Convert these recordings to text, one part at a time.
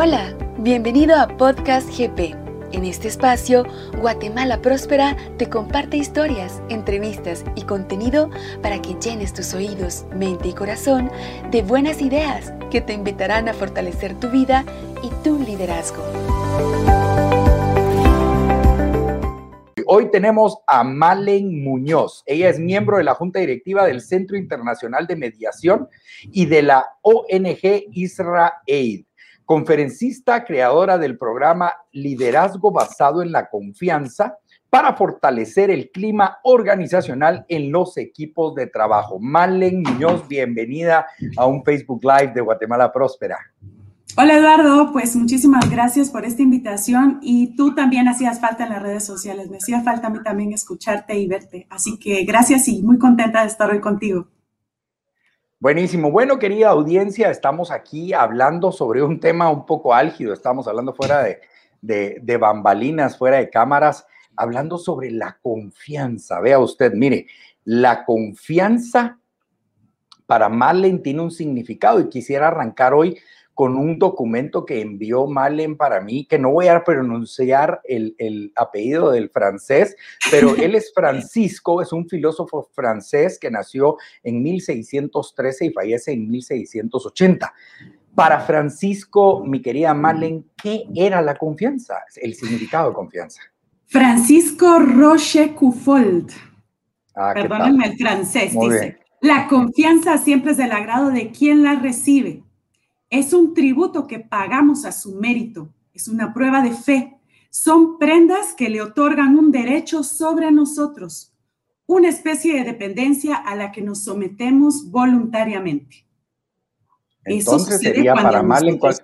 Hola, bienvenido a Podcast GP. En este espacio, Guatemala Próspera te comparte historias, entrevistas y contenido para que llenes tus oídos, mente y corazón de buenas ideas que te invitarán a fortalecer tu vida y tu liderazgo. Hoy tenemos a Malen Muñoz. Ella es miembro de la Junta Directiva del Centro Internacional de Mediación y de la ONG Israel conferencista, creadora del programa Liderazgo basado en la confianza para fortalecer el clima organizacional en los equipos de trabajo. Malen Muñoz, bienvenida a un Facebook Live de Guatemala Próspera. Hola Eduardo, pues muchísimas gracias por esta invitación y tú también hacías falta en las redes sociales, me hacía falta a mí también escucharte y verte, así que gracias y muy contenta de estar hoy contigo. Buenísimo. Bueno, querida audiencia, estamos aquí hablando sobre un tema un poco álgido. Estamos hablando fuera de, de, bambalinas, fuera de cámaras, hablando sobre la confianza. Vea usted, mire, la confianza para Marlene tiene un significado y quisiera arrancar hoy con un documento que envió Malen para mí, que no voy a pronunciar el, apellido del francés, pero él es Francisco, es un filósofo francés que nació en 1613 y fallece en 1680. Para Francisco, mi querida Malen, ¿qué era la confianza? El significado de confianza. Francisco Roche Cufold. Ah, Perdónenme el francés, dice. La confianza siempre es del agrado de quien la recibe es un tributo que pagamos a su mérito, es una prueba de fe. Son prendas que le otorgan un derecho sobre nosotros, una especie de dependencia a la que nos sometemos voluntariamente. Entonces sería para mal en cual...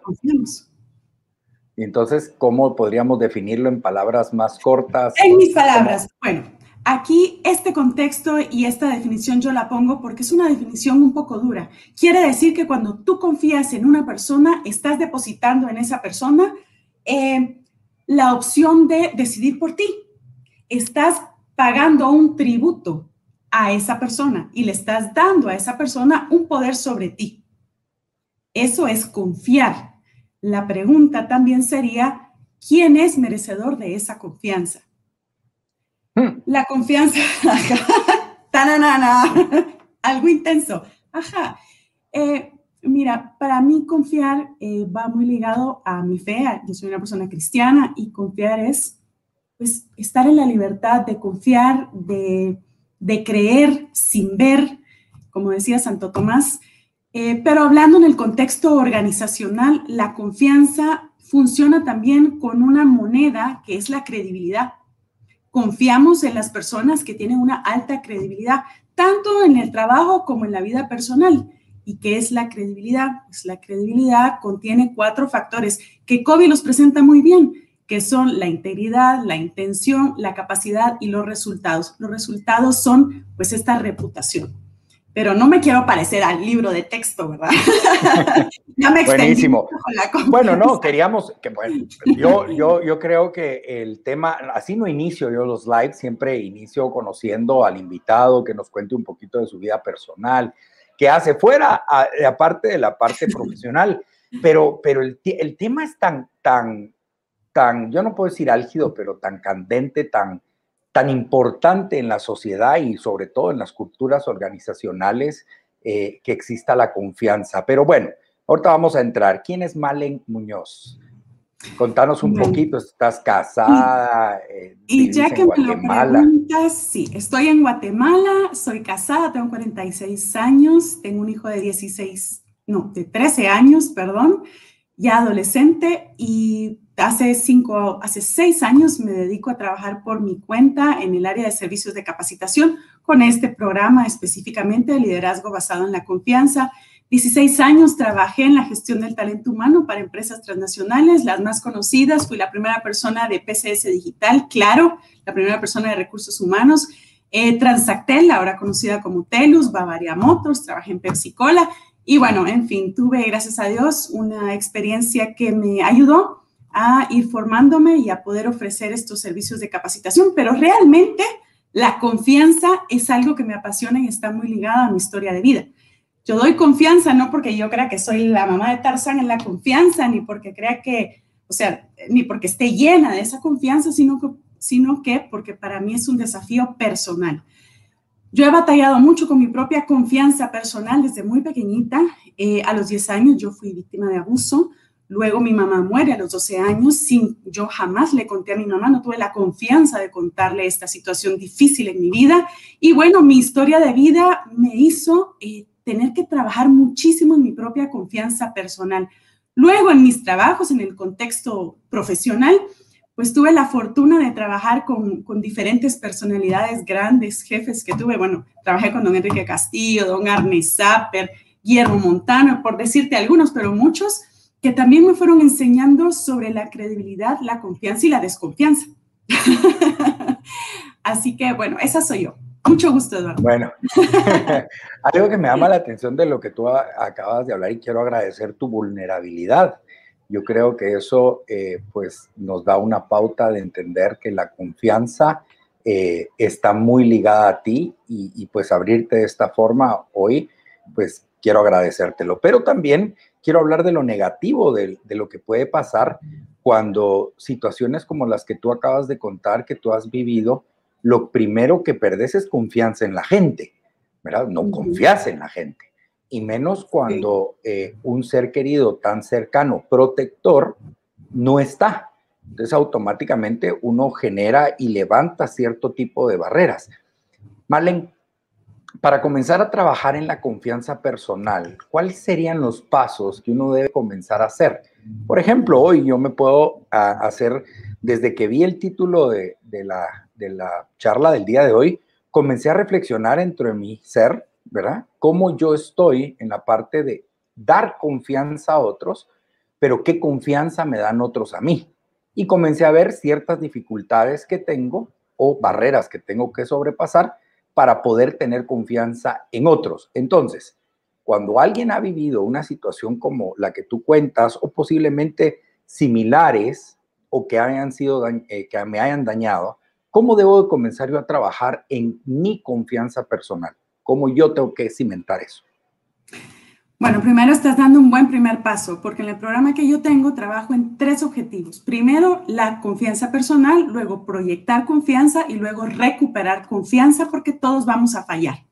Entonces, ¿cómo podríamos definirlo en palabras más cortas? En mis palabras, bueno, Aquí este contexto y esta definición yo la pongo porque es una definición un poco dura. Quiere decir que cuando tú confías en una persona, estás depositando en esa persona eh, la opción de decidir por ti. Estás pagando un tributo a esa persona y le estás dando a esa persona un poder sobre ti. Eso es confiar. La pregunta también sería, ¿quién es merecedor de esa confianza? Hmm. La confianza, algo intenso. Ajá. Eh, mira, para mí confiar eh, va muy ligado a mi fe. Yo soy una persona cristiana y confiar es pues, estar en la libertad de confiar, de, creer sin ver, como decía Santo Tomás. Eh, pero hablando en el contexto organizacional, la confianza funciona también con una moneda que es la credibilidad confiamos en las personas que tienen una alta credibilidad, tanto en el trabajo como en la vida personal. ¿Y qué es la credibilidad? Pues la credibilidad contiene cuatro factores que Kobe los presenta muy bien, que son la integridad, la intención, la capacidad y los resultados. Los resultados son pues esta reputación pero no me quiero parecer al libro de texto, ¿verdad? ya me Buenísimo. bueno, no, queríamos, que bueno, yo, yo, yo creo que el tema, así no inicio yo los lives, siempre inicio conociendo al invitado, que nos cuente un poquito de su vida personal, que hace fuera, aparte de la parte profesional, pero, pero el, el tema es tan, tan, tan, yo no puedo decir álgido, pero tan candente, tan tan importante en la sociedad y sobre todo en las culturas organizacionales eh, que exista la confianza. Pero bueno, ahorita vamos a entrar. ¿Quién es Malen Muñoz? Contanos un poquito, estás casada. Eh, y ya que me lo preguntas, sí, estoy en Guatemala, soy casada, tengo 46 años, tengo un hijo de 16, no, de 13 años, perdón, ya adolescente y hace cinco, hace seis años me dedico a trabajar por mi cuenta en el área de servicios de capacitación con este programa específicamente de liderazgo basado en la confianza. 16 años trabajé en la gestión del talento humano para empresas transnacionales, las más conocidas. Fui la primera persona de PCS Digital, claro, la primera persona de recursos humanos. Eh, Transactel, ahora conocida como Telus, Bavaria Motors, trabajé en Pepsi Cola. Y bueno, en fin, tuve, gracias a Dios, una experiencia que me ayudó a ir formándome y a poder ofrecer estos servicios de capacitación, pero realmente la confianza es algo que me apasiona y está muy ligada a mi historia de vida. yo doy confianza, no porque yo crea que soy la mamá de Tarzán en la confianza, ni porque crea que, o sea, ni porque esté llena de esa confianza, sino que, sino que porque para mí es un desafío personal. Yo he batallado mucho con mi propia confianza personal desde muy pequeñita. Eh, a los 10 años yo fui víctima de abuso. Luego mi mamá muere a los 12 años sin yo jamás le conté a mi mamá, no tuve la confianza de contarle esta situación difícil en mi vida. Y bueno, mi historia de vida me hizo eh, tener que trabajar muchísimo en mi propia confianza personal. Luego, en mis trabajos, en el contexto profesional, pues tuve la fortuna de trabajar con, diferentes personalidades grandes, jefes que tuve. Bueno, trabajé con don Enrique Castillo, don Arne Zapper, Guillermo Montano, por decirte algunos, pero muchos que también me fueron enseñando sobre la credibilidad, la confianza y la desconfianza. Así que, bueno, esa soy yo. Mucho gusto, Eduardo. Bueno, algo que me llama la atención de lo que tú acabas de hablar y quiero agradecer tu vulnerabilidad. Yo creo que eso eh, pues nos da una pauta de entender que la confianza eh, está muy ligada a ti y, pues abrirte de esta forma hoy, pues quiero agradecértelo. Pero también quiero hablar de lo negativo, de, de lo que puede pasar cuando situaciones como las que tú acabas de contar, que tú has vivido, lo primero que perdes es confianza en la gente, ¿verdad? No confías en la gente. Y menos cuando eh, un ser querido tan cercano, protector, no está. Entonces automáticamente uno genera y levanta cierto tipo de barreras. Malen, para comenzar a trabajar en la confianza personal, ¿cuáles serían los pasos que uno debe comenzar a hacer? Por ejemplo, hoy yo me puedo hacer, desde que vi el título de, de la de la charla del día de hoy, comencé a reflexionar entre mi ser, ¿verdad? Cómo yo estoy en la parte de dar confianza a otros, pero qué confianza me dan otros a mí. Y comencé a ver ciertas dificultades que tengo o barreras que tengo que sobrepasar para poder tener confianza en otros. Entonces, cuando alguien ha vivido una situación como la que tú cuentas o posiblemente similares o que hayan sido eh, que me hayan dañado, ¿Cómo debo de comenzar yo a trabajar en mi confianza personal? ¿Cómo yo tengo que cimentar eso? Bueno, primero estás dando un buen primer paso, porque en el programa que yo tengo trabajo en tres objetivos. Primero, la confianza personal, luego proyectar confianza y luego recuperar confianza, porque todos vamos a fallar.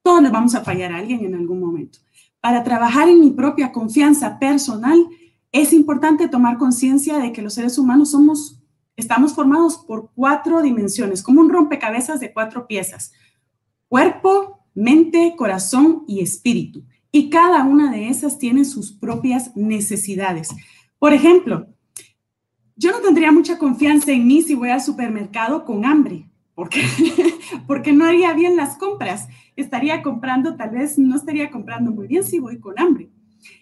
Todos le vamos a fallar a alguien en algún momento. Para trabajar en mi propia confianza personal, es importante tomar conciencia de que los seres humanos somos estamos formados por cuatro dimensiones, como un rompecabezas de cuatro piezas. Cuerpo, mente, corazón y espíritu. Y cada una de esas tiene sus propias necesidades. Por ejemplo, yo no tendría mucha confianza en mí si voy al supermercado con hambre, porque, porque no haría bien las compras. Estaría comprando, tal vez no estaría comprando muy bien si voy con hambre.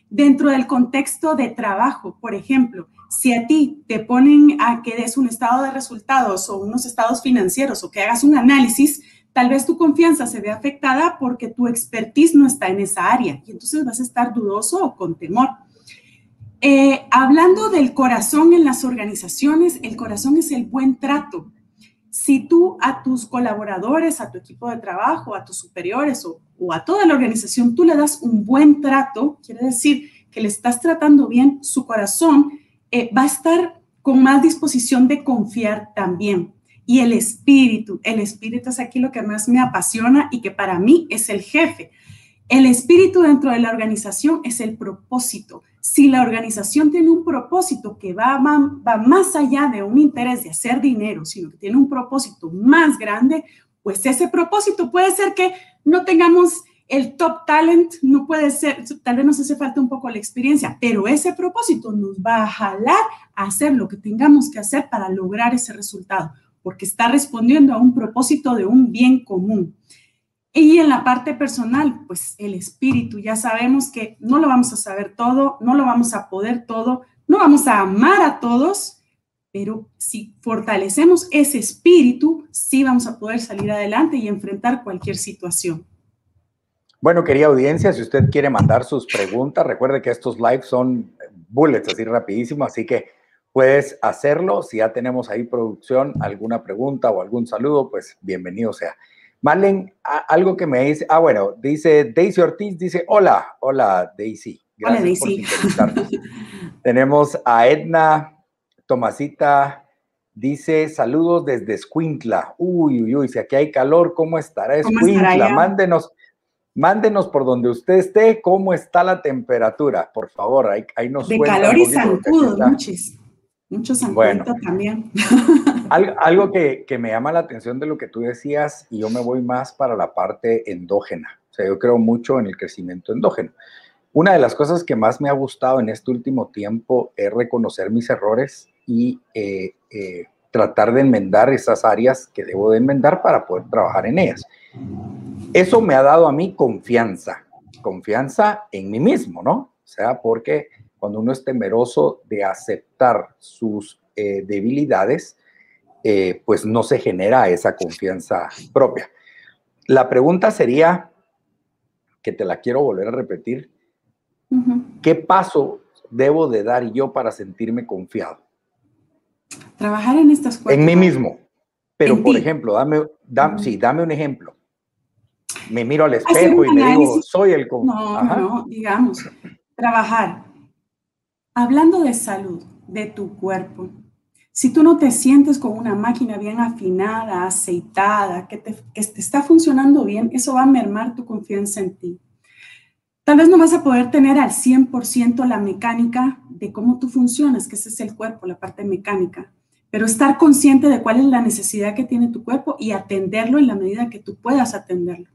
Dentro del contexto de trabajo, por ejemplo, si a ti te ponen a que des un estado de resultados o unos estados financieros o que hagas un análisis, tal vez tu confianza se ve afectada porque tu expertise no está en esa área y entonces vas a estar dudoso o con temor. Eh, hablando del corazón en las organizaciones, el corazón es el buen trato. Si tú a tus colaboradores, a tu equipo de trabajo, a tus superiores o, a toda la organización, tú le das un buen trato, quiere decir que le estás tratando bien, su corazón eh, va a estar con más disposición de confiar también. Y el espíritu, el espíritu es aquí lo que más me apasiona y que para mí es el jefe. El espíritu dentro de la organización es el propósito. Si la organización tiene un propósito que va, va, más allá de un interés de hacer dinero, sino que tiene un propósito más grande, pues ese propósito puede ser que no tengamos el top talent no puede ser, tal vez nos hace falta un poco la experiencia, pero ese propósito nos va a jalar a hacer lo que tengamos que hacer para lograr ese resultado, porque está respondiendo a un propósito de un bien común. Y en la parte personal, pues el espíritu, ya sabemos que no lo vamos a saber todo, no lo vamos a poder todo, no vamos a amar a todos, pero si fortalecemos ese espíritu, sí vamos a poder salir adelante y enfrentar cualquier situación. Bueno, querida audiencia, si usted quiere mandar sus preguntas, recuerde que estos lives son bullets, así rapidísimo, así que puedes hacerlo. Si ya tenemos ahí producción, alguna pregunta o algún saludo, pues bienvenido sea. Malen, algo que me dice, ah, bueno, dice Daisy Ortiz, dice, hola, hola Daisy. Gracias hola Daisy. Tenemos a Edna Tomasita, dice, saludos desde Escuintla. Uy, uy, uy, si aquí hay calor, ¿cómo estará Escuintla? Mándenos, mándenos por donde usted esté, cómo está la temperatura, por favor, ahí, ahí nos De calor y zancudos, muchos. Muchos bueno, también. Algo, que, me llama la atención de lo que tú decías, y yo me voy más para la parte endógena. O sea, yo creo mucho en el crecimiento endógeno. Una de las cosas que más me ha gustado en este último tiempo es reconocer mis errores y eh, eh, tratar de enmendar esas áreas que debo de enmendar para poder trabajar en ellas. Eso me ha dado a mí confianza, confianza en mí mismo, ¿no? O sea, porque cuando uno es temeroso de aceptar sus eh, debilidades, eh, pues no se genera esa confianza propia. La pregunta sería, que te la quiero volver a repetir, ¿qué paso debo de dar yo para sentirme confiado? Trabajar en estas cosas. En mí mismo. Pero, por ejemplo, dame, sí, dame un ejemplo. Me miro al espejo y me digo, soy el... No, no, digamos, trabajar Hablando de salud, de tu cuerpo, si tú no te sientes con una máquina bien afinada, aceitada, que te, que te está funcionando bien, eso va a mermar tu confianza en ti. Tal vez no vas a poder tener al 100% la mecánica de cómo tú funcionas, que ese es el cuerpo, la parte mecánica, pero estar consciente de cuál es la necesidad que tiene tu cuerpo y atenderlo en la medida que tú puedas atenderlo.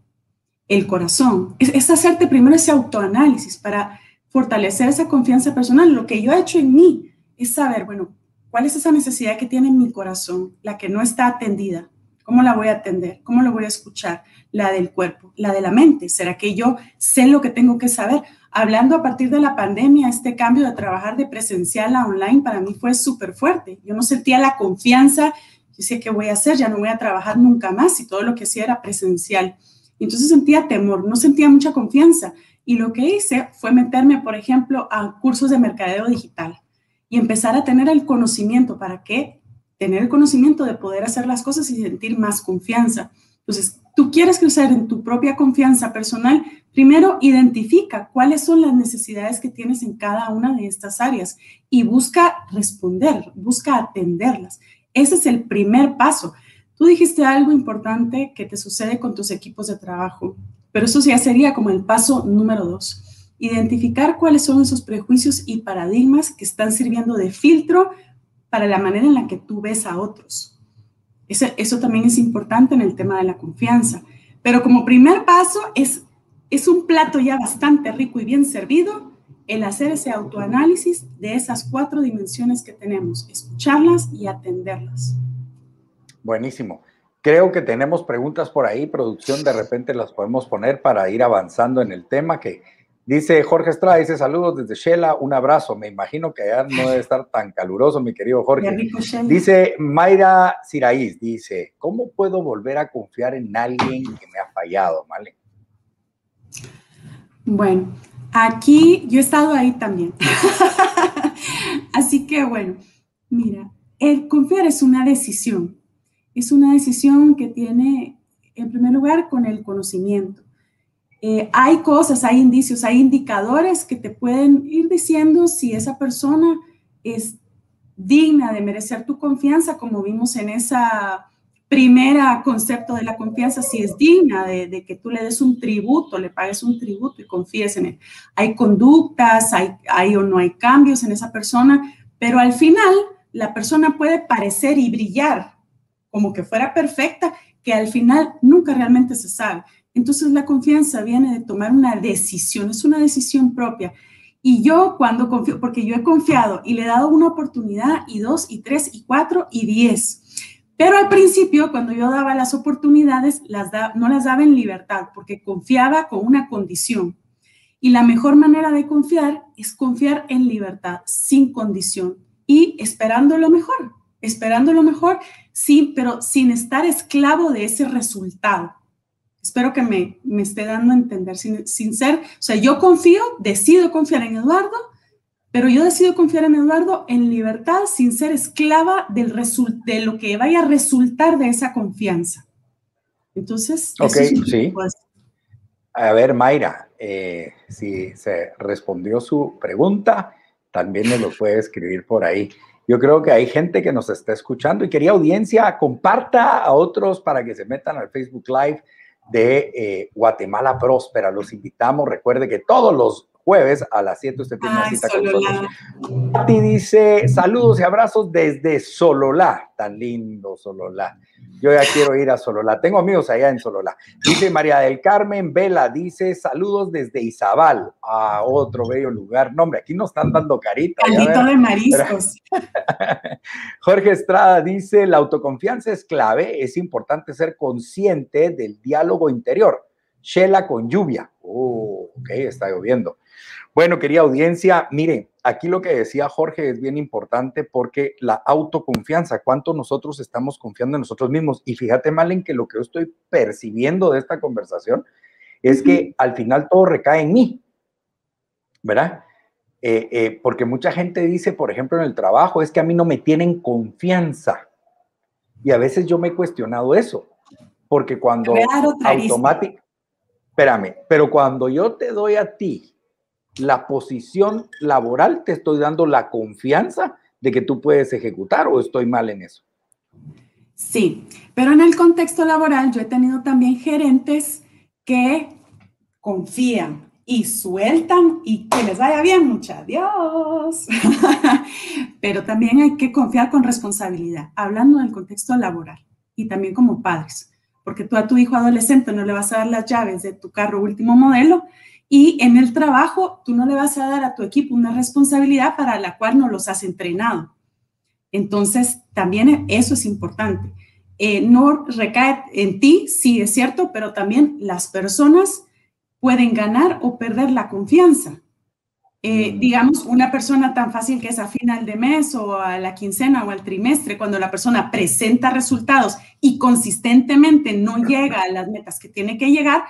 El corazón, es, es hacerte primero ese autoanálisis para fortalecer esa confianza personal. Lo que yo he hecho en mí es saber, bueno, cuál es esa necesidad que tiene en mi corazón, la que no está atendida. ¿Cómo la voy a atender? ¿Cómo la voy a escuchar? La del cuerpo, la de la mente. ¿Será que yo sé lo que tengo que saber? Hablando a partir de la pandemia, este cambio de trabajar de presencial a online para mí fue súper fuerte. Yo no sentía la confianza. Yo sé ¿qué voy a hacer? Ya no voy a trabajar nunca más y todo lo que hacía era presencial. entonces sentía temor, no sentía mucha confianza. Y lo que hice fue meterme, por ejemplo, a cursos de mercadeo digital y empezar a tener el conocimiento. ¿Para qué? Tener el conocimiento de poder hacer las cosas y sentir más confianza. Entonces, tú quieres crecer en tu propia confianza personal, primero identifica cuáles son las necesidades que tienes en cada una de estas áreas y busca responder, busca atenderlas. Ese es el primer paso. Tú dijiste algo importante que te sucede con tus equipos de trabajo. Pero eso ya sería como el paso número dos. Identificar cuáles son esos prejuicios y paradigmas que están sirviendo de filtro para la manera en la que tú ves a otros. Eso, también es importante en el tema de la confianza. Pero como primer paso es, es un plato ya bastante rico y bien servido el hacer ese autoanálisis de esas cuatro dimensiones que tenemos, escucharlas y atenderlas. Buenísimo. Creo que tenemos preguntas por ahí, producción, de repente las podemos poner para ir avanzando en el tema que dice Jorge Estrada, dice saludos desde Shela, un abrazo, me imagino que allá no debe estar tan caluroso, mi querido Jorge. Dice Mayra Siraíz, dice, ¿cómo puedo volver a confiar en alguien que me ha fallado, ¿vale? Bueno, aquí yo he estado ahí también. Así que bueno, mira, el confiar es una decisión es una decisión que tiene, en primer lugar, con el conocimiento. Eh, hay cosas, hay indicios, hay indicadores que te pueden ir diciendo si esa persona es digna de merecer tu confianza, como vimos en esa primera concepto de la confianza, si es digna de, que tú le des un tributo, le pagues un tributo y confíes en él. Hay conductas, hay, hay o no hay cambios en esa persona, pero al final la persona puede parecer y brillar como que fuera perfecta, que al final nunca realmente se sabe. Entonces la confianza viene de tomar una decisión, es una decisión propia. Y yo cuando confío, porque yo he confiado y le he dado una oportunidad y dos y tres y cuatro y diez. Pero al principio, cuando yo daba las oportunidades, no las daba en libertad, porque confiaba con una condición. Y la mejor manera de confiar es confiar en libertad, sin condición y esperando lo mejor esperando lo mejor, sí, pero sin estar esclavo de ese resultado. Espero que me, me esté dando a entender, sin, sin, ser, o sea, yo confío, decido confiar en Eduardo, pero yo decido confiar en Eduardo en libertad, sin ser esclava del de lo que vaya a resultar de esa confianza. Entonces, ok, sí. A ver, Mayra, eh, si se respondió su pregunta, también me lo puede escribir por ahí. Yo creo que hay gente que nos está escuchando y quería audiencia, comparta a otros para que se metan al Facebook Live de eh, Guatemala Próspera. Los invitamos. Recuerde que todos los jueves a las 7 usted tiene una cita con nosotros. Pati dice, saludos y abrazos desde Sololá. Tan lindo Sololá. Yo ya quiero ir a Sololá. Tengo amigos allá en Sololá. Dice María del Carmen Vela, dice saludos desde Izabal, a otro bello lugar. No, hombre, aquí nos están dando carita. Caldito de mariscos. Jorge Estrada dice, la autoconfianza es clave, es importante ser consciente del diálogo interior. Shela con lluvia. Oh, ok, está lloviendo. Bueno, querida audiencia, mire, aquí lo que decía Jorge es bien importante porque la autoconfianza, cuánto nosotros estamos confiando en nosotros mismos. Y fíjate, Malen, que lo que yo estoy percibiendo de esta conversación es que al final todo recae en mí, ¿verdad? Eh, eh, porque mucha gente dice, por ejemplo, en el trabajo, es que a mí no me tienen confianza. Y a veces yo me he cuestionado eso, porque cuando automáticamente, espérame, pero cuando yo te doy a ti la posición laboral, te estoy dando la confianza de que tú puedes ejecutar o estoy mal en eso. Sí, pero en el contexto laboral yo he tenido también gerentes que confían y sueltan y que les vaya bien, mucha Dios. pero también hay que confiar con responsabilidad, hablando del contexto laboral y también como padres, porque tú a tu hijo adolescente no le vas a dar las llaves de tu carro último modelo y en el trabajo, tú no le vas a dar a tu equipo una responsabilidad para la cual no los has entrenado. Entonces, también eso es importante. Eh, no recae en ti, sí es cierto, pero también las personas pueden ganar o perder la confianza. Eh, digamos, una persona tan fácil que es a final de mes o a la quincena o al trimestre, cuando la persona presenta resultados y consistentemente no llega a las metas que tiene que llegar,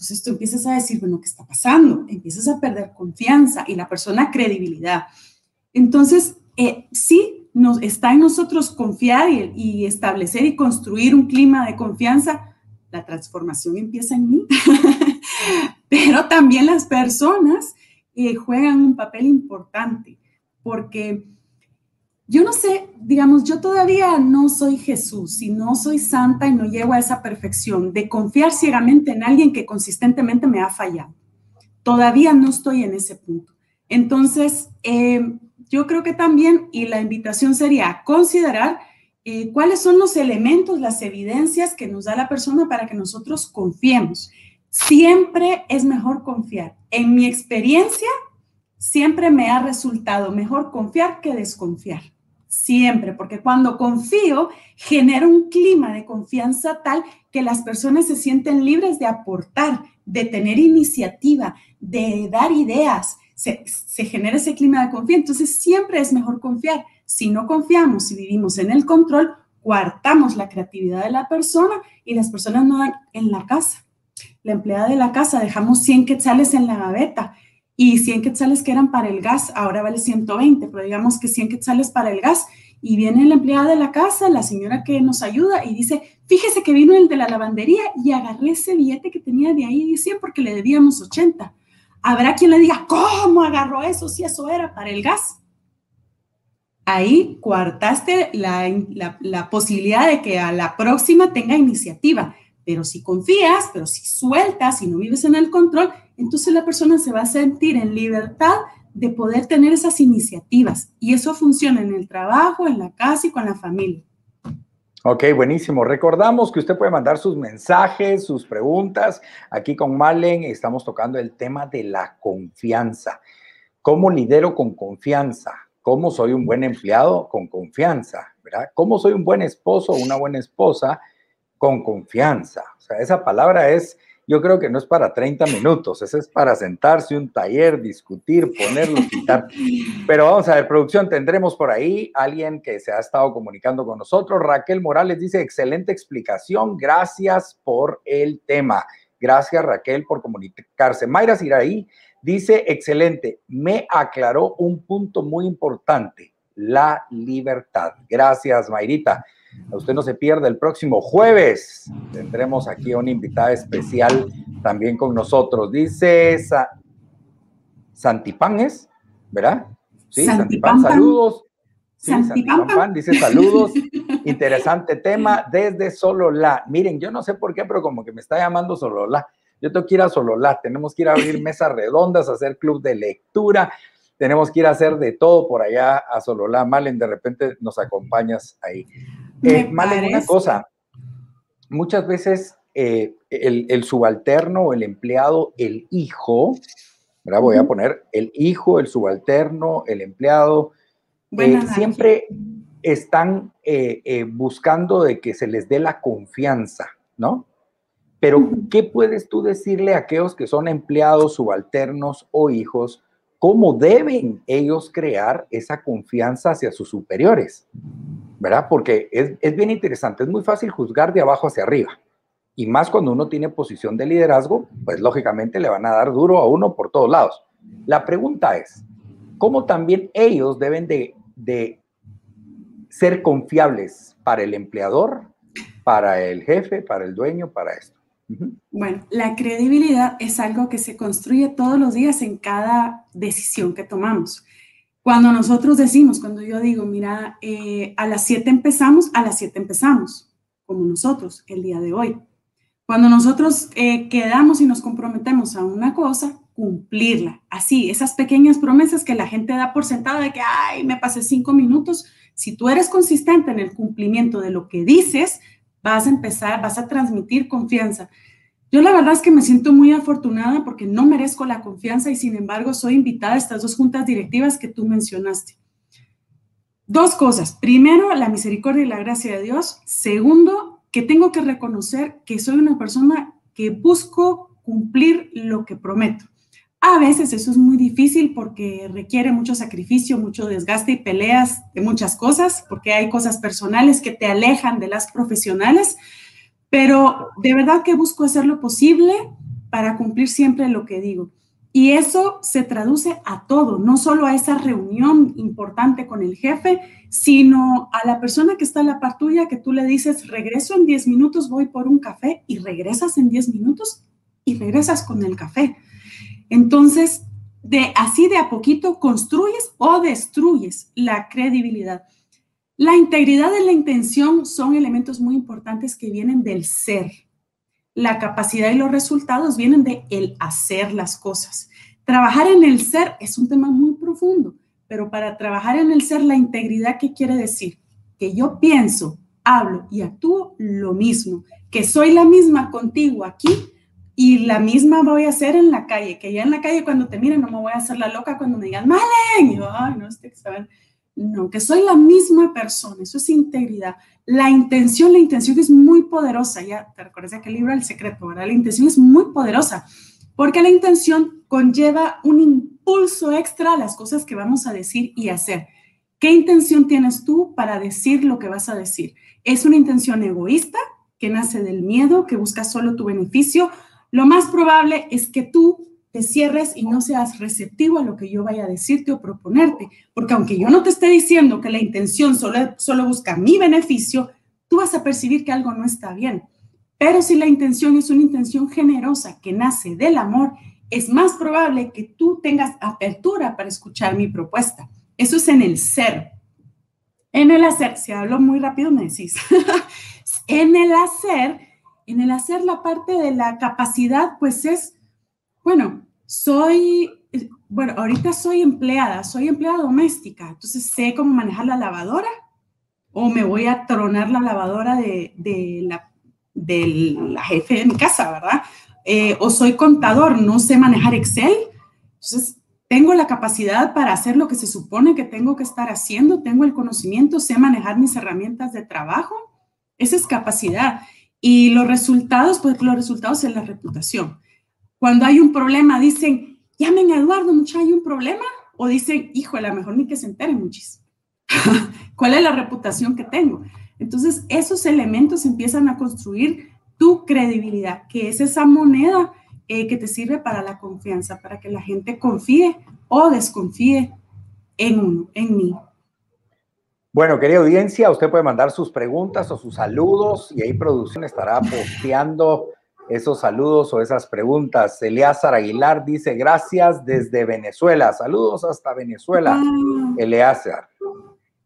entonces tú empiezas a decir, bueno, ¿qué está pasando? Empiezas a perder confianza y la persona credibilidad. Entonces, eh, sí, nos, está en nosotros confiar y, establecer y construir un clima de confianza. La transformación empieza en mí, pero también las personas eh, juegan un papel importante porque yo no sé, digamos, yo todavía no soy Jesús y no soy santa y no llego a esa perfección de confiar ciegamente en alguien que consistentemente me ha fallado. Todavía no estoy en ese punto. Entonces, eh, yo creo que también, y la invitación sería considerar eh, cuáles son los elementos, las evidencias que nos da la persona para que nosotros confiemos. Siempre es mejor confiar. En mi experiencia, siempre me ha resultado mejor confiar que desconfiar siempre, porque cuando confío, genera un clima de confianza tal que las personas se sienten libres de aportar, de tener iniciativa, de dar ideas. Se, genera ese clima de confianza. Entonces, siempre es mejor confiar. Si no confiamos, y vivimos en el control, coartamos la creatividad de la persona y las personas no dan en la casa. La empleada de la casa, dejamos 100 quetzales en la gaveta y 100 quetzales que eran para el gas, ahora vale 120, pero digamos que 100 quetzales para el gas. Y viene la empleada de la casa, la señora que nos ayuda, y dice, fíjese que vino el de la lavandería y agarré ese billete que tenía de ahí 100 porque le debíamos 80. Habrá quien le diga, ¿cómo agarró eso si eso era para el gas? Ahí coartaste la, la, la posibilidad de que a la próxima tenga iniciativa. Pero si confías, pero si sueltas y no vives en el control, entonces la persona se va a sentir en libertad de poder tener esas iniciativas. Y eso funciona en el trabajo, en la casa y con la familia. Ok, buenísimo. Recordamos que usted puede mandar sus mensajes, sus preguntas. Aquí con Malen estamos tocando el tema de la confianza. ¿Cómo lidero con confianza? ¿Cómo soy un buen empleado con confianza? ¿verdad? ¿Cómo soy un buen esposo o una buena esposa con confianza? O sea, esa palabra es yo creo que no es para 30 minutos, ese es para sentarse, un taller, discutir, ponerlo, quitar. Pero vamos a ver, producción, tendremos por ahí alguien que se ha estado comunicando con nosotros. Raquel Morales dice, excelente explicación, gracias por el tema. Gracias Raquel por comunicarse. Mayra Siraí dice, excelente, me aclaró un punto muy importante, la libertad. Gracias, Mayrita. Usted no se pierda el próximo jueves. Tendremos aquí a una invitada especial también con nosotros. Dice Santipán es, ¿verdad? Sí, Santipán, saludos. Sí, Santipán dice saludos. Interesante tema desde Solola. Miren, yo no sé por qué, pero como que me está llamando Solola. Yo tengo que ir a Solola, tenemos que ir a abrir mesas redondas, hacer club de lectura, tenemos que ir a hacer de todo por allá a Sololá. Malen, de repente nos acompañas ahí. Eh, Malen, una cosa, muchas veces eh, el, subalterno o el empleado, el hijo, ¿verdad? Voy a poner el hijo, el subalterno, el empleado, eh, siempre están buscando de que se les dé la confianza, ¿no? Pero, ¿qué puedes tú decirle a aquellos que son empleados, subalternos o hijos? Cómo deben ellos crear esa confianza hacia sus superiores, ¿verdad? Porque es, bien interesante, es muy fácil juzgar de abajo hacia arriba. Y más cuando uno tiene posición de liderazgo, pues lógicamente le van a dar duro a uno por todos lados. La pregunta es, ¿cómo también ellos deben de, de ser confiables para el empleador, para el jefe, para el dueño, para esto? Bueno, la credibilidad es algo que se construye todos los días en cada decisión que tomamos. Cuando nosotros decimos, cuando yo digo, mira, eh, a las 7 empezamos, a las 7 empezamos, como nosotros el día de hoy. Cuando nosotros eh, quedamos y nos comprometemos a una cosa, cumplirla. Así, esas pequeñas promesas que la gente da por sentada de que, ay, me pasé cinco minutos. Si tú eres consistente en el cumplimiento de lo que dices, vas a empezar, vas a transmitir confianza. Yo la verdad es que me siento muy afortunada porque no merezco la confianza y sin embargo soy invitada a estas dos juntas directivas que tú mencionaste. Dos cosas. Primero, la misericordia y la gracia de Dios. Segundo, que tengo que reconocer que soy una persona que busco cumplir lo que prometo. A veces eso es muy difícil porque requiere mucho sacrificio, mucho desgaste y peleas de muchas cosas, porque hay cosas personales que te alejan de las profesionales, pero de verdad que busco hacer lo posible para cumplir siempre lo que digo. Y eso se traduce a todo, no solo a esa reunión importante con el jefe, sino a la persona que está en la par tuya, que tú le dices, regreso en 10 minutos, voy por un café y regresas en 10 minutos y regresas con el café. Entonces, de así de a poquito construyes o destruyes la credibilidad. La integridad y la intención son elementos muy importantes que vienen del ser. La capacidad y los resultados vienen de el hacer las cosas. Trabajar en el ser es un tema muy profundo, pero para trabajar en el ser, la integridad, ¿qué quiere decir? Que yo pienso, hablo y actúo lo mismo, que soy la misma contigo aquí y la misma voy a hacer en la calle, que ya en la calle cuando te miren no me voy a hacer la loca cuando me digan, Malen, yo, ay, no, este, saben. No, que soy la misma persona, eso es integridad. La intención, la intención es muy poderosa, ya te recuerdas de aquel libro El Secreto, ¿verdad? La intención es muy poderosa, porque la intención conlleva un impulso extra a las cosas que vamos a decir y hacer. ¿Qué intención tienes tú para decir lo que vas a decir? ¿Es una intención egoísta que nace del miedo, que busca solo tu beneficio? Lo más probable es que tú te cierres y no seas receptivo a lo que yo vaya a decirte o proponerte, porque aunque yo no te esté diciendo que la intención solo, solo busca mi beneficio, tú vas a percibir que algo no está bien. Pero si la intención es una intención generosa que nace del amor, es más probable que tú tengas apertura para escuchar mi propuesta. Eso es en el ser. En el hacer, si hablo muy rápido me decís, en el hacer en el hacer la parte de la capacidad, pues es, bueno, soy, bueno, ahorita soy empleada, soy empleada doméstica, entonces sé cómo manejar la lavadora o me voy a tronar la lavadora de, de la jefe de mi casa, ¿verdad? Eh, o soy contador, no sé manejar Excel, entonces tengo la capacidad para hacer lo que se supone que tengo que estar haciendo, tengo el conocimiento, sé manejar mis herramientas de trabajo, esa es capacidad. Y los resultados, pues los resultados es la reputación. Cuando hay un problema, dicen, llamen a Eduardo, mucha, hay un problema. O dicen, hijo, a lo mejor ni que se enteren muchis. ¿Cuál es la reputación que tengo? Entonces, esos elementos empiezan a construir tu credibilidad, que es esa moneda eh, que te sirve para la confianza, para que la gente confíe o desconfíe en uno, en mí. Bueno, querida audiencia, usted puede mandar sus preguntas o sus saludos y ahí producción estará posteando esos saludos o esas preguntas. Eleazar Aguilar dice gracias desde Venezuela. Saludos hasta Venezuela, Eleazar.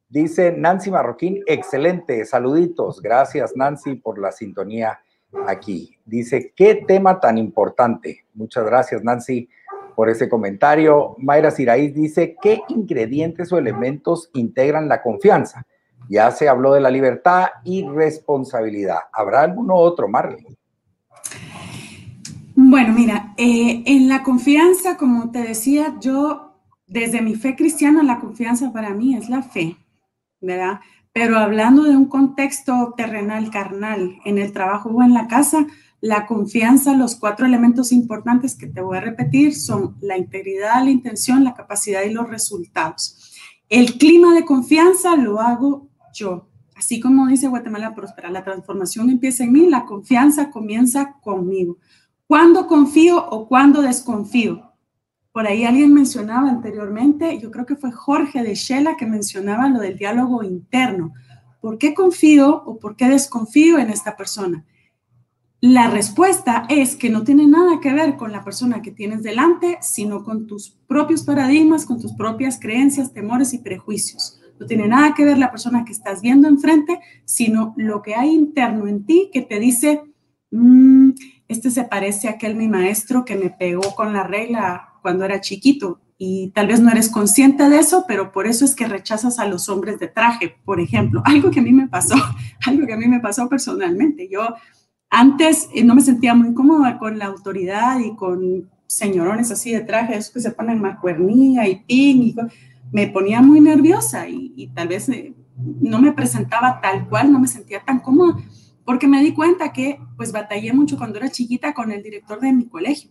Dice Nancy Marroquín, excelente, saluditos. Gracias Nancy por la sintonía aquí. Dice, qué tema tan importante. Muchas gracias Nancy por ese comentario. Mayra Siraíz dice, ¿qué ingredientes o elementos integran la confianza? Ya se habló de la libertad y responsabilidad. ¿Habrá alguno otro, Marlene? Bueno, mira, eh, en la confianza, como te decía, yo, desde mi fe cristiana, la confianza para mí es la fe, ¿verdad? Pero hablando de un contexto terrenal, carnal, en el trabajo o en la casa, la confianza, los cuatro elementos importantes que te voy a repetir son la integridad, la intención, la capacidad y los resultados. El clima de confianza lo hago yo. Así como dice Guatemala Próspera, la transformación empieza en mí, la confianza comienza conmigo. ¿Cuándo confío o cuándo desconfío? Por ahí alguien mencionaba anteriormente, yo creo que fue Jorge de Shela que mencionaba lo del diálogo interno. ¿Por qué confío o por qué desconfío en esta persona? La respuesta es que no tiene nada que ver con la persona que tienes delante, sino con tus propios paradigmas, con tus propias creencias, temores y prejuicios. No tiene nada que ver la persona que estás viendo enfrente, sino lo que hay interno en ti que te dice, mm, este se parece a aquel mi maestro que me pegó con la regla cuando era chiquito. Y tal vez no eres consciente de eso, pero por eso es que rechazas a los hombres de traje, por ejemplo. Algo que a mí me pasó, algo que a mí me pasó personalmente. Yo antes eh, no me sentía muy cómoda con la autoridad y con señorones así de traje, esos que se ponen macuernilla y pin, y me ponía muy nerviosa y, tal vez eh, no me presentaba tal cual, no me sentía tan cómoda, porque me di cuenta que pues batallé mucho cuando era chiquita con el director de mi colegio,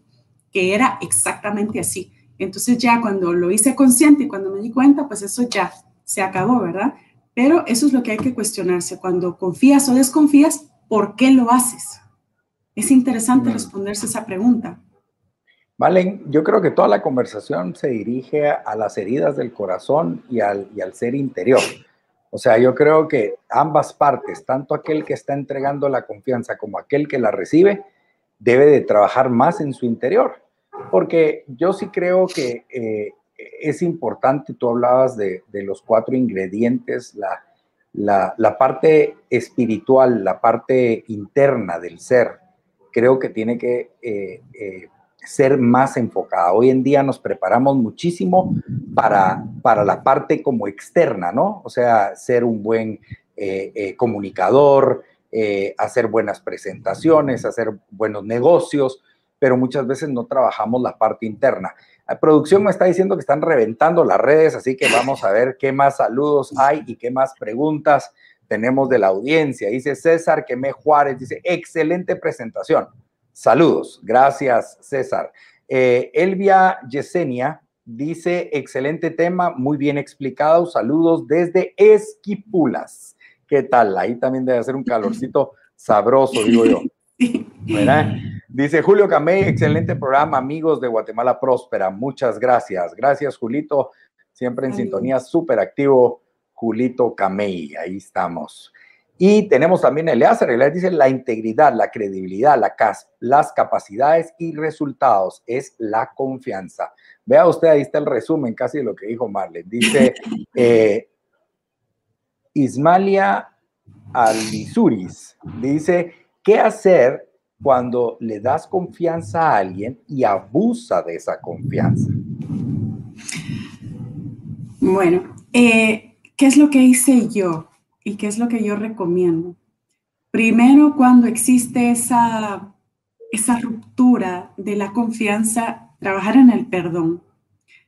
que era exactamente así. Entonces ya cuando lo hice consciente y cuando me di cuenta, pues eso ya se acabó, ¿verdad? Pero eso es lo que hay que cuestionarse. Cuando confías o desconfías, ¿por qué lo haces? Es interesante responderse esa pregunta. Valen, yo creo que toda la conversación se dirige a las heridas del corazón y al, y al ser interior. O sea, yo creo que ambas partes, tanto aquel que está entregando la confianza como aquel que la recibe, debe de trabajar más en su interior. Porque yo sí creo que eh, es importante, tú hablabas de, de los cuatro ingredientes, la, la, parte espiritual, la parte interna del ser, creo que tiene que eh, eh, ser más enfocada. Hoy en día nos preparamos muchísimo para, para la parte como externa, ¿no? O sea, ser un buen eh, comunicador, hacer buenas presentaciones, hacer buenos negocios, pero muchas veces no trabajamos la parte interna. La producción me está diciendo que están reventando las redes, así que vamos a ver qué más saludos hay y qué más preguntas tenemos de la audiencia. Dice César Quemé Juárez, dice, excelente presentación. Saludos, gracias César. Eh, Elvia Yesenia dice, excelente tema, muy bien explicado. Saludos desde Esquipulas. ¿Qué tal? Ahí también debe ser un calorcito sabroso, digo yo. ¿Verdad? Dice Julio Camey, excelente programa, amigos de Guatemala Próspera. Muchas gracias. Gracias, Julito. Siempre en sintonía, súper activo, Julito Camey. Ahí estamos. Y tenemos también a Eleazar. Eleazar dice la integridad, la credibilidad, la las capacidades y resultados es la confianza. Vea usted, ahí está el resumen casi de lo que dijo Marlene. Dice eh, Ismalia Alvisuris, dice, ¿qué hacer cuando le das confianza a alguien y abusa de esa confianza? Bueno, eh, ¿qué es lo que hice yo y qué es lo que yo recomiendo? Primero, cuando existe esa, esa ruptura de la confianza, trabajar en el perdón.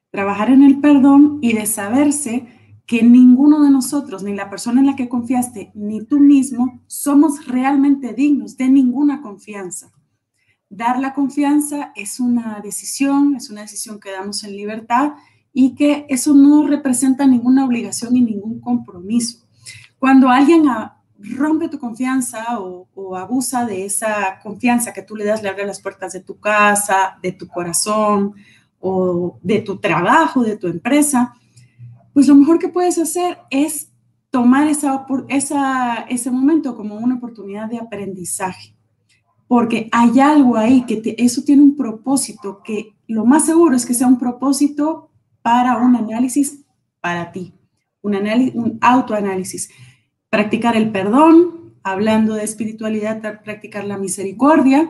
Trabajar en el perdón y de saberse que ninguno de nosotros, ni la persona en la que confiaste, ni tú mismo, somos realmente dignos de ninguna confianza. Dar la confianza es una decisión, es una decisión que damos en libertad y que eso no representa ninguna obligación ni ningún compromiso. Cuando alguien rompe tu confianza o, o, abusa de esa confianza que tú le das, le abre las puertas de tu casa, de tu corazón o de tu trabajo, de tu empresa, pues lo mejor que puedes hacer es tomar esa, esa, ese momento como una oportunidad de aprendizaje, porque hay algo ahí que eso tiene un propósito, que lo más seguro es que sea un propósito para un análisis para ti, un, un autoanálisis. Practicar el perdón, hablando de espiritualidad, practicar la misericordia,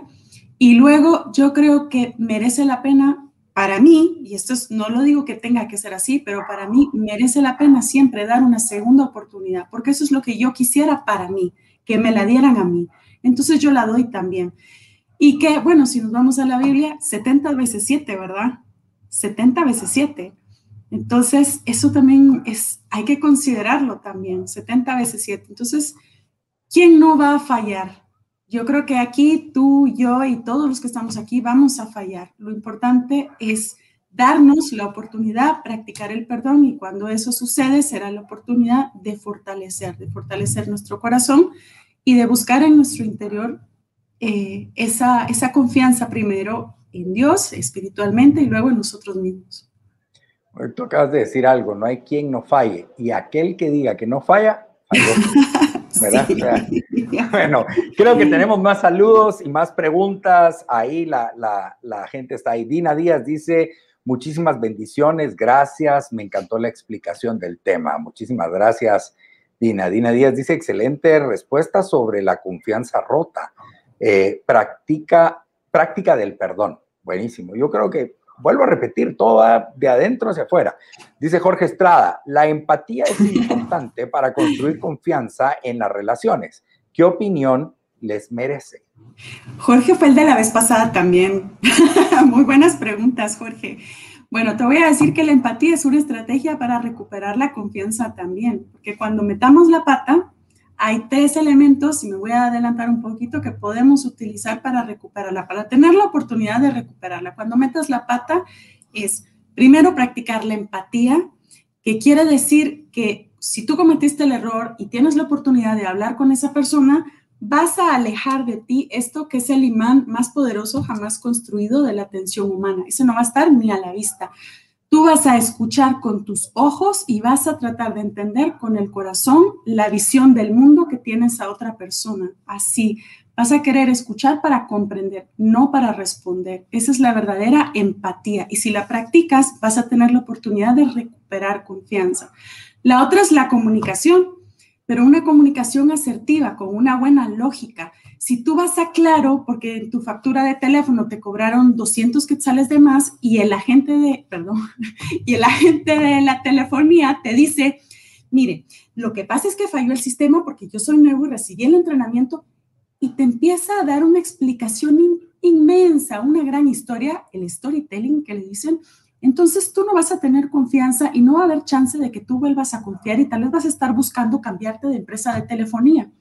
y luego yo creo que merece la pena para mí, y esto no lo digo que tenga que ser así, pero para mí merece la pena siempre dar una segunda oportunidad, porque eso es lo que yo quisiera para mí, que me la dieran a mí. Entonces yo la doy también. Y que, bueno, si nos vamos a la Biblia, 70 veces 7, ¿verdad? 70 veces 7. Entonces, eso también es, hay que considerarlo también, 70 veces 7. Entonces, ¿quién no va a fallar? Yo creo que aquí tú, yo y todos los que estamos aquí vamos a fallar. Lo importante es darnos la oportunidad, practicar el perdón y cuando eso sucede será la oportunidad de fortalecer, de fortalecer nuestro corazón y de buscar en nuestro interior eh, esa, esa confianza primero en Dios espiritualmente y luego en nosotros mismos. Tú acabas de decir algo, no hay quien no falle y aquel que diga que no falla, falló. bueno, creo que tenemos más saludos y más preguntas. Ahí la, la, gente está ahí. Dina Díaz dice, muchísimas bendiciones, gracias, me encantó la explicación del tema. Muchísimas gracias, Dina. Dina Díaz dice, excelente respuesta sobre la confianza rota. Eh, práctica, práctica del perdón. Buenísimo. Yo creo que vuelvo a repetir, todo de adentro hacia afuera. Dice Jorge Estrada, la empatía es importante para construir confianza en las relaciones. ¿Qué opinión les merece? Jorge fue el de la vez pasada también. Muy buenas preguntas, Jorge. Bueno, te voy a decir que la empatía es una estrategia para recuperar la confianza también, porque cuando metamos la pata, hay tres elementos, y me voy a adelantar un poquito, que podemos utilizar para recuperarla, para tener la oportunidad de recuperarla. Cuando metas la pata es, primero, practicar la empatía, que quiere decir que si tú cometiste el error y tienes la oportunidad de hablar con esa persona, vas a alejar de ti esto que es el imán más poderoso jamás construido de la atención humana. Eso no va a estar ni a la vista. Tú vas a escuchar con tus ojos y vas a tratar de entender con el corazón la visión del mundo que tienes a otra persona. Así, vas a querer escuchar para comprender, no para responder. Esa es la verdadera empatía. Y si la practicas, vas a tener la oportunidad de recuperar confianza. La otra es la comunicación, pero una comunicación asertiva, con una buena lógica. Si tú vas a Claro, porque en tu factura de teléfono te cobraron 200 quetzales de más y el agente de, perdón, y el agente de la telefonía te dice, mire, lo que pasa es que falló el sistema porque yo soy nuevo y recibí el entrenamiento y te empieza a dar una explicación inmensa, una gran historia, el storytelling que le dicen, entonces tú no vas a tener confianza y no va a haber chance de que tú vuelvas a confiar y tal vez vas a estar buscando cambiarte de empresa de telefonía.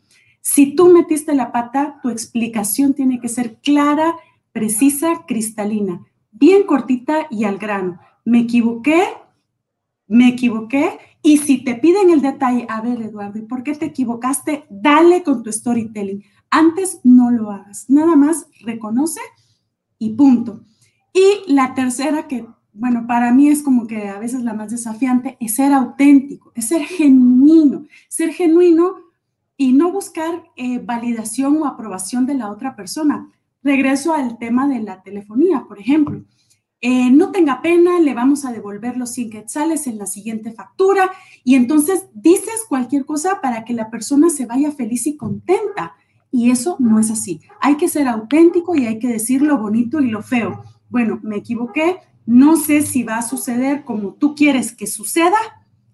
Si tú metiste la pata, tu explicación tiene que ser clara, precisa, cristalina, bien cortita y al grano. Me equivoqué, me equivoqué. Y si te piden el detalle, a ver, Eduardo, ¿y por qué te equivocaste? Dale con tu storytelling. Antes no lo hagas. Nada más reconoce y punto. Y la tercera que, bueno, para mí es como que a veces la más desafiante, es ser auténtico, es ser genuino. Ser genuino y no buscar eh, validación o aprobación de la otra persona. Regreso al tema de la telefonía, por ejemplo. Eh, no tenga pena, le vamos a devolver los 100 quetzales en la siguiente factura y entonces dices cualquier cosa para que la persona se vaya feliz y contenta. Y eso no es así. Hay que ser auténtico y hay que decir lo bonito y lo feo. Bueno, me equivoqué, no sé si va a suceder como tú quieres que suceda.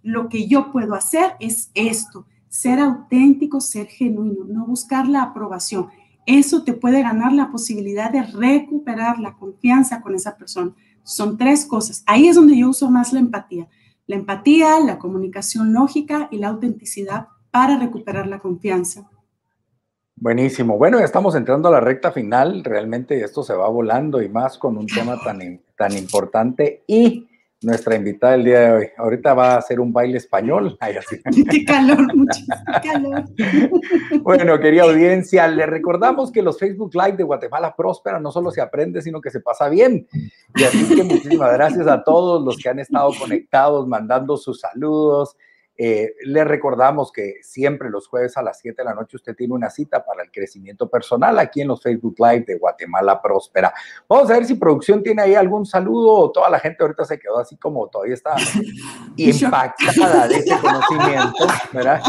Lo que yo puedo hacer es esto ser auténtico, ser genuino, no buscar la aprobación. Eso te puede ganar la posibilidad de recuperar la confianza con esa persona. Son tres cosas. Ahí es donde yo uso más la empatía. La empatía, la comunicación lógica y la autenticidad para recuperar la confianza. Buenísimo. Bueno, ya estamos entrando a la recta final. Realmente esto se va volando y más con un tema tan, tan importante y nuestra invitada el día de hoy. Ahorita va a hacer un baile español. Qué calor, muchísimo calor. Bueno, querida audiencia, le recordamos que los Facebook Live de Guatemala Próspera no solo se aprende, sino que se pasa bien. Y así que muchísimas gracias a todos los que han estado conectados, mandando sus saludos, Eh, le recordamos que siempre los jueves a las 7 de la noche usted tiene una cita para el crecimiento personal aquí en los Facebook Live de Guatemala Próspera. Vamos a ver si producción tiene ahí algún saludo o toda la gente ahorita se quedó así como todavía está impactada de ese conocimiento, ¿verdad?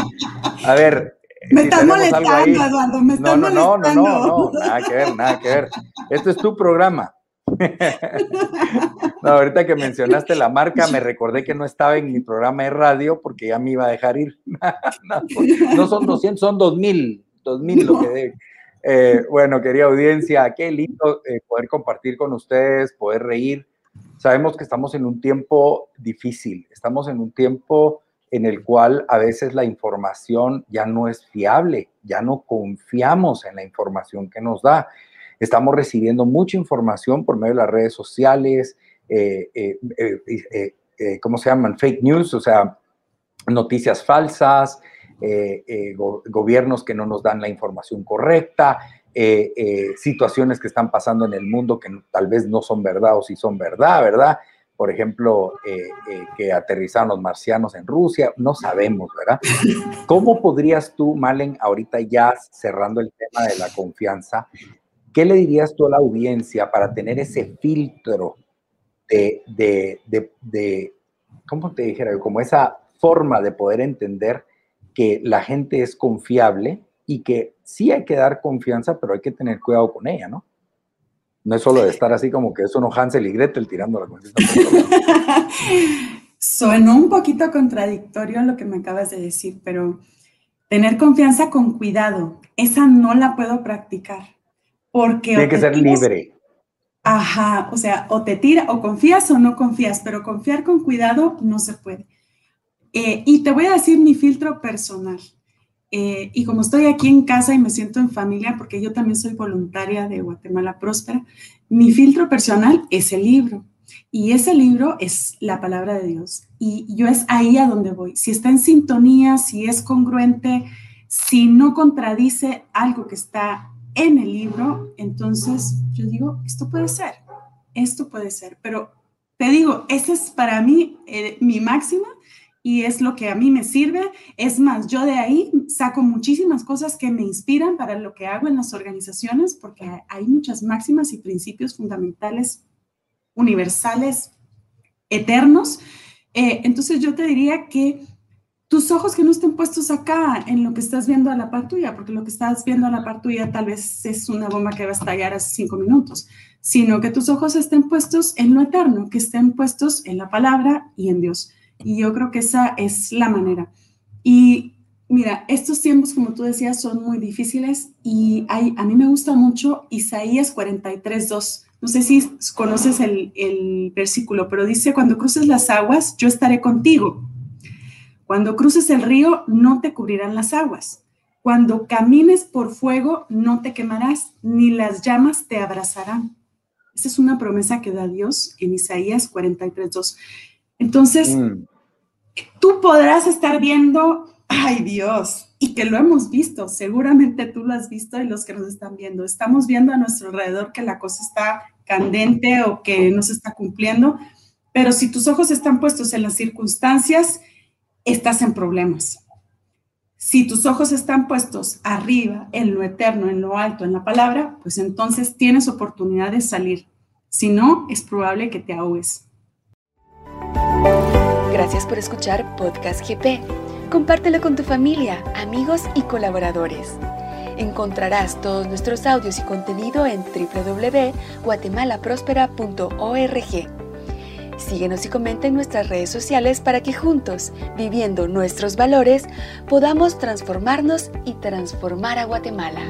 A ver, me estás molestando, Eduardo, me estás no, no, No, no, no, nada que ver, nada que ver. Esto es tu programa. no, ahorita que mencionaste la marca, me recordé que no estaba en mi programa de radio porque ya me iba a dejar ir. no son 200, son 2000, 2000 lo que debe. Eh, bueno, querida audiencia, qué lindo eh, poder compartir con ustedes, poder reír. Sabemos que estamos en un tiempo difícil, estamos en un tiempo en el cual a veces la información ya no es fiable, ya no confiamos en la información que nos da. Estamos recibiendo mucha información por medio de las redes sociales, eh, eh, eh, ¿cómo se llaman? Fake news, o sea, noticias falsas, gobiernos que no nos dan la información correcta, situaciones que están pasando en el mundo que tal vez no son verdad o sí son verdad, ¿verdad? Por ejemplo, que aterrizaron los marcianos en Rusia, no sabemos, ¿verdad? ¿Cómo podrías tú, Malen, ahorita ya cerrando el tema de la confianza, ¿Qué le dirías tú a la audiencia para tener ese filtro de, de, ¿cómo te dijera? Como esa forma de poder entender que la gente es confiable y que sí hay que dar confianza, pero hay que tener cuidado con ella, ¿no? No es solo de estar así como que es uno Hansel y Gretel tirando la confianza. Suena un poquito contradictorio lo que me acabas de decir, pero tener confianza con cuidado, esa no la puedo practicar. Porque Tiene que ser libre. Ajá, o sea, o te tira, o confías o no confías, pero confiar con cuidado no se puede. Eh, y te voy a decir mi filtro personal. Eh, y como estoy aquí en casa y me siento en familia, porque yo también soy voluntaria de Guatemala Próspera, mi filtro personal es el libro. Y ese libro es la palabra de Dios. Y yo es ahí a donde voy. Si está en sintonía, si es congruente, si no contradice algo que está en el libro, entonces yo digo, esto puede ser, esto puede ser, pero te digo, ese es para mí eh, mi máxima y es lo que a mí me sirve. Es más, yo de ahí saco muchísimas cosas que me inspiran para lo que hago en las organizaciones, porque hay muchas máximas y principios fundamentales, universales, eternos. Eh, entonces yo te diría que tus ojos que no estén puestos acá en lo que estás viendo a la par tuya, porque lo que estás viendo a la par tuya tal vez es una bomba que va a estallar hace cinco minutos, sino que tus ojos estén puestos en lo eterno, que estén puestos en la palabra y en Dios. Y yo creo que esa es la manera. Y mira, estos tiempos, como tú decías, son muy difíciles y a mí me gusta mucho Isaías 43.2. No sé si conoces el, el versículo, pero dice, cuando cruces las aguas, yo estaré contigo cuando cruces el río, no te cubrirán las aguas. Cuando camines por fuego, no te quemarás, ni las llamas te abrazarán. Esa es una promesa que da Dios en Isaías 43.2. Entonces, mm. tú podrás estar viendo, ay Dios, y que lo hemos visto, seguramente tú lo has visto y los que nos están viendo. Estamos viendo a nuestro alrededor que la cosa está candente o que no se está cumpliendo, pero si tus ojos están puestos en las circunstancias, estás en problemas. Si tus ojos están puestos arriba, en lo eterno, en lo alto, en la palabra, pues entonces tienes oportunidad de salir. Si no, es probable que te ahogues. Gracias por escuchar Podcast GP. Compártelo con tu familia, amigos y colaboradores. Encontrarás todos nuestros audios y contenido en www.guatemalaprospera.org. Síguenos y comenta en nuestras redes sociales para que juntos, viviendo nuestros valores, podamos transformarnos y transformar a Guatemala.